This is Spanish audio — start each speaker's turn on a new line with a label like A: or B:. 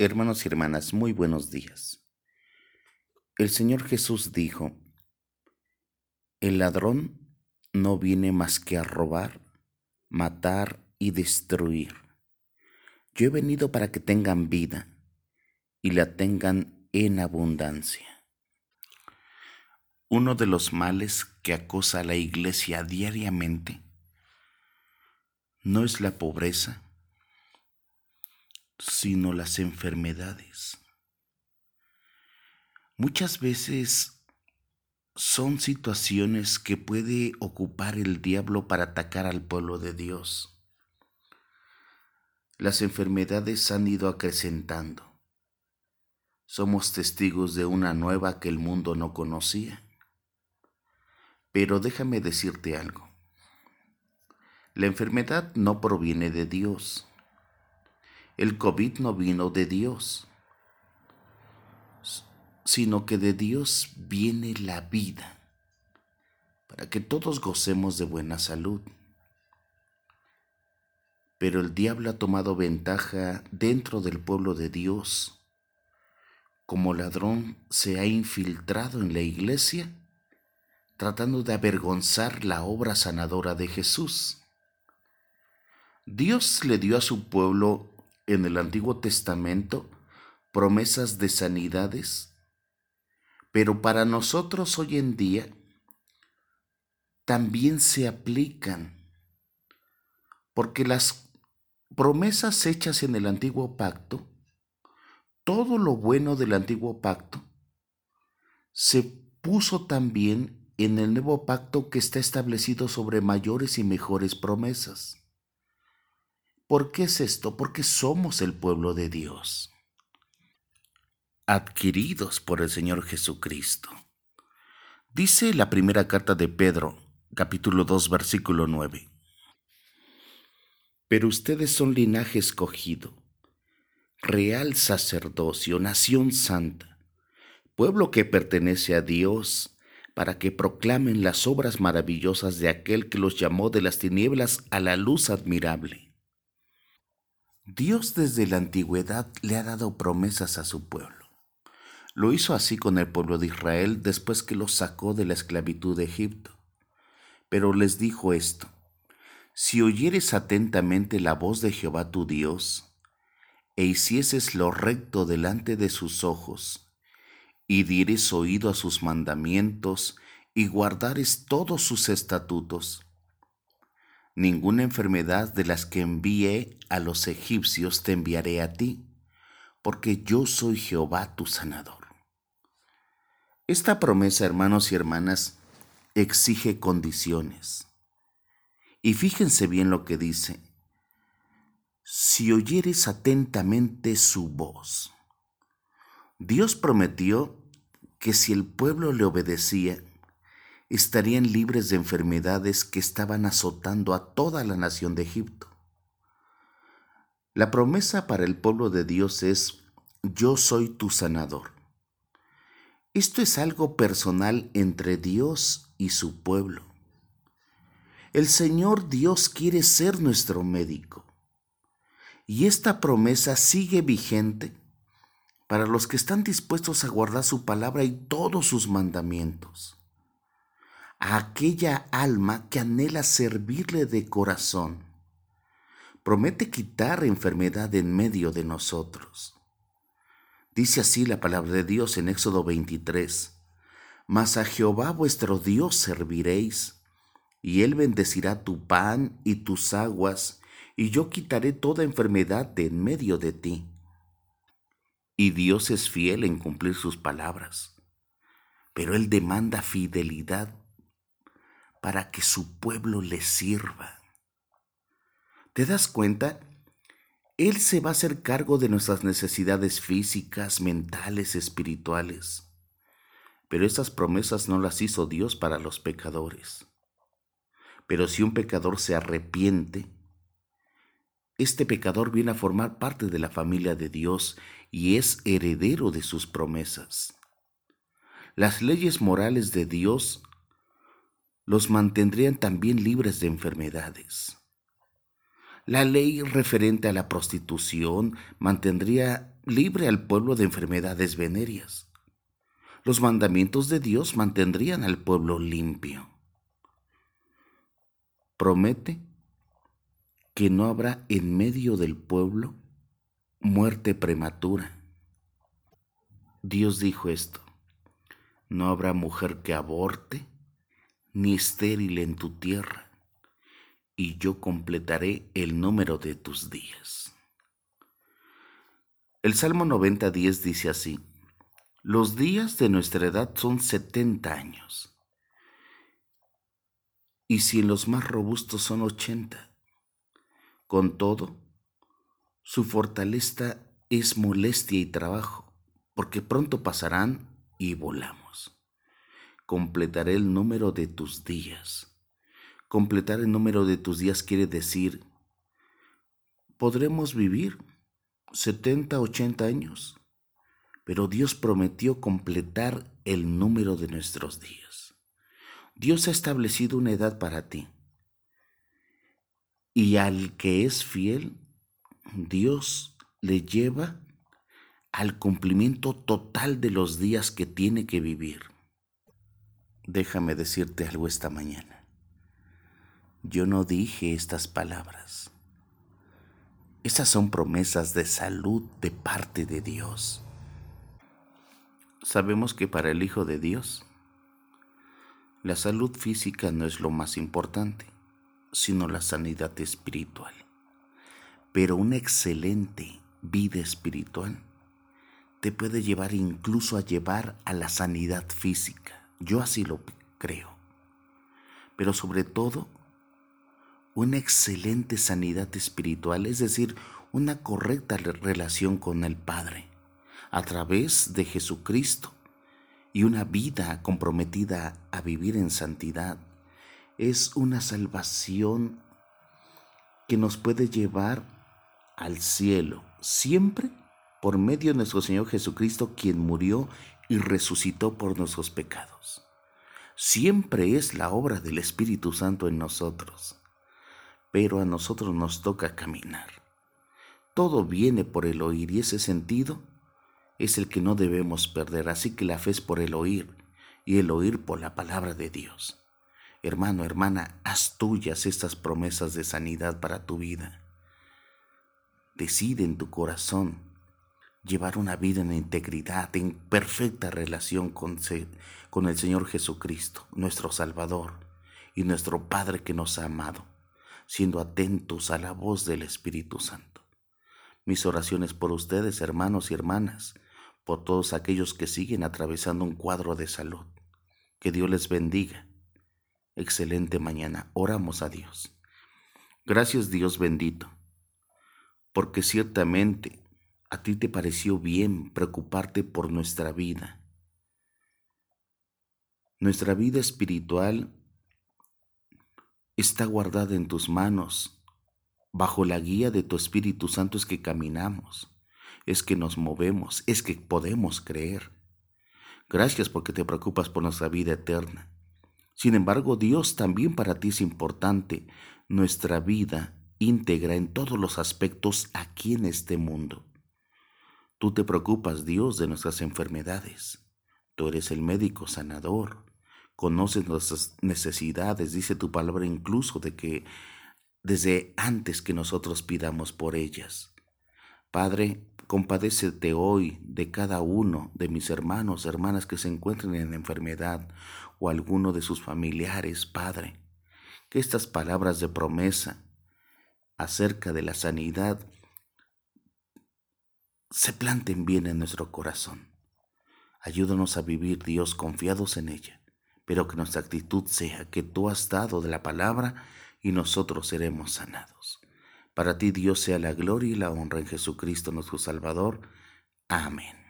A: Hermanos y hermanas, muy buenos días. El Señor Jesús dijo, el ladrón no viene más que a robar, matar y destruir. Yo he venido para que tengan vida y la tengan en abundancia. Uno de los males que acosa a la iglesia diariamente no es la pobreza, sino las enfermedades. Muchas veces son situaciones que puede ocupar el diablo para atacar al pueblo de Dios. Las enfermedades han ido acrecentando. Somos testigos de una nueva que el mundo no conocía. Pero déjame decirte algo. La enfermedad no proviene de Dios el COVID no vino de Dios, sino que de Dios viene la vida, para que todos gocemos de buena salud. Pero el diablo ha tomado ventaja dentro del pueblo de Dios. Como ladrón se ha infiltrado en la iglesia, tratando de avergonzar la obra sanadora de Jesús. Dios le dio a su pueblo en el Antiguo Testamento promesas de sanidades, pero para nosotros hoy en día también se aplican, porque las promesas hechas en el antiguo pacto, todo lo bueno del antiguo pacto, se puso también en el nuevo pacto que está establecido sobre mayores y mejores promesas. ¿Por qué es esto? Porque somos el pueblo de Dios, adquiridos por el Señor Jesucristo. Dice la primera carta de Pedro, capítulo 2, versículo 9. Pero ustedes son linaje escogido, real sacerdocio, nación santa, pueblo que pertenece a Dios, para que proclamen las obras maravillosas de aquel que los llamó de las tinieblas a la luz admirable. Dios desde la antigüedad le ha dado promesas a su pueblo. Lo hizo así con el pueblo de Israel después que los sacó de la esclavitud de Egipto. Pero les dijo esto, si oyeres atentamente la voz de Jehová tu Dios, e hicieses lo recto delante de sus ojos, y dieres oído a sus mandamientos, y guardares todos sus estatutos, ninguna enfermedad de las que envié a los egipcios te enviaré a ti, porque yo soy Jehová tu sanador. Esta promesa, hermanos y hermanas, exige condiciones. Y fíjense bien lo que dice. Si oyeres atentamente su voz. Dios prometió que si el pueblo le obedecía, estarían libres de enfermedades que estaban azotando a toda la nación de Egipto. La promesa para el pueblo de Dios es, yo soy tu sanador. Esto es algo personal entre Dios y su pueblo. El Señor Dios quiere ser nuestro médico. Y esta promesa sigue vigente para los que están dispuestos a guardar su palabra y todos sus mandamientos a aquella alma que anhela servirle de corazón. Promete quitar enfermedad en medio de nosotros. Dice así la palabra de Dios en Éxodo 23. Mas a Jehová vuestro Dios serviréis, y él bendecirá tu pan y tus aguas, y yo quitaré toda enfermedad de en medio de ti. Y Dios es fiel en cumplir sus palabras, pero él demanda fidelidad para que su pueblo le sirva. ¿Te das cuenta? Él se va a hacer cargo de nuestras necesidades físicas, mentales, espirituales. Pero esas promesas no las hizo Dios para los pecadores. Pero si un pecador se arrepiente, este pecador viene a formar parte de la familia de Dios y es heredero de sus promesas. Las leyes morales de Dios los mantendrían también libres de enfermedades. La ley referente a la prostitución mantendría libre al pueblo de enfermedades venéreas. Los mandamientos de Dios mantendrían al pueblo limpio. Promete que no habrá en medio del pueblo muerte prematura. Dios dijo esto, no habrá mujer que aborte ni estéril en tu tierra, y yo completaré el número de tus días. El Salmo 90.10 dice así, los días de nuestra edad son setenta años, y si en los más robustos son ochenta. Con todo, su fortaleza es molestia y trabajo, porque pronto pasarán y volamos. Completaré el número de tus días. Completar el número de tus días quiere decir, podremos vivir 70, 80 años, pero Dios prometió completar el número de nuestros días. Dios ha establecido una edad para ti. Y al que es fiel, Dios le lleva al cumplimiento total de los días que tiene que vivir. Déjame decirte algo esta mañana. Yo no dije estas palabras. Esas son promesas de salud de parte de Dios. Sabemos que para el Hijo de Dios, la salud física no es lo más importante, sino la sanidad espiritual. Pero una excelente vida espiritual te puede llevar incluso a llevar a la sanidad física. Yo así lo creo. Pero sobre todo, una excelente sanidad espiritual, es decir, una correcta relación con el Padre a través de Jesucristo y una vida comprometida a vivir en santidad. Es una salvación que nos puede llevar al cielo, siempre por medio de nuestro Señor Jesucristo, quien murió y resucitó por nuestros pecados. Siempre es la obra del Espíritu Santo en nosotros, pero a nosotros nos toca caminar. Todo viene por el oír y ese sentido es el que no debemos perder, así que la fe es por el oír y el oír por la palabra de Dios. Hermano, hermana, haz tuyas estas promesas de sanidad para tu vida. Decide en tu corazón llevar una vida en integridad, en perfecta relación con, el Señor Jesucristo, nuestro Salvador y nuestro Padre que nos ha amado, siendo atentos a la voz del Espíritu Santo. Mis oraciones por ustedes, hermanos y hermanas, por todos aquellos que siguen atravesando un cuadro de salud. Que Dios les bendiga. Excelente mañana. Oramos a Dios. Gracias Dios bendito, porque ciertamente a ti te pareció bien preocuparte por nuestra vida. Nuestra vida espiritual está guardada en tus manos. Bajo la guía de tu Espíritu Santo es que caminamos, es que nos movemos, es que podemos creer. Gracias porque te preocupas por nuestra vida eterna. Sin embargo, Dios también para ti es importante, nuestra vida íntegra en todos los aspectos aquí en este mundo. Tú te preocupas, Dios, de nuestras enfermedades. Tú eres el médico sanador. Conoces nuestras necesidades, dice tu palabra incluso de que desde antes que nosotros pidamos por ellas. Padre, compadécete hoy de cada uno de mis hermanos, hermanas que se encuentren en enfermedad o alguno de sus familiares, Padre. Que estas palabras de promesa acerca de la sanidad se planten bien en nuestro corazón. Ayúdanos a vivir, Dios, confiados en ella, pero que nuestra actitud sea que tú has dado de la palabra y nosotros seremos sanados. Para ti, Dios, sea la gloria y la honra en Jesucristo nuestro Salvador. Amén.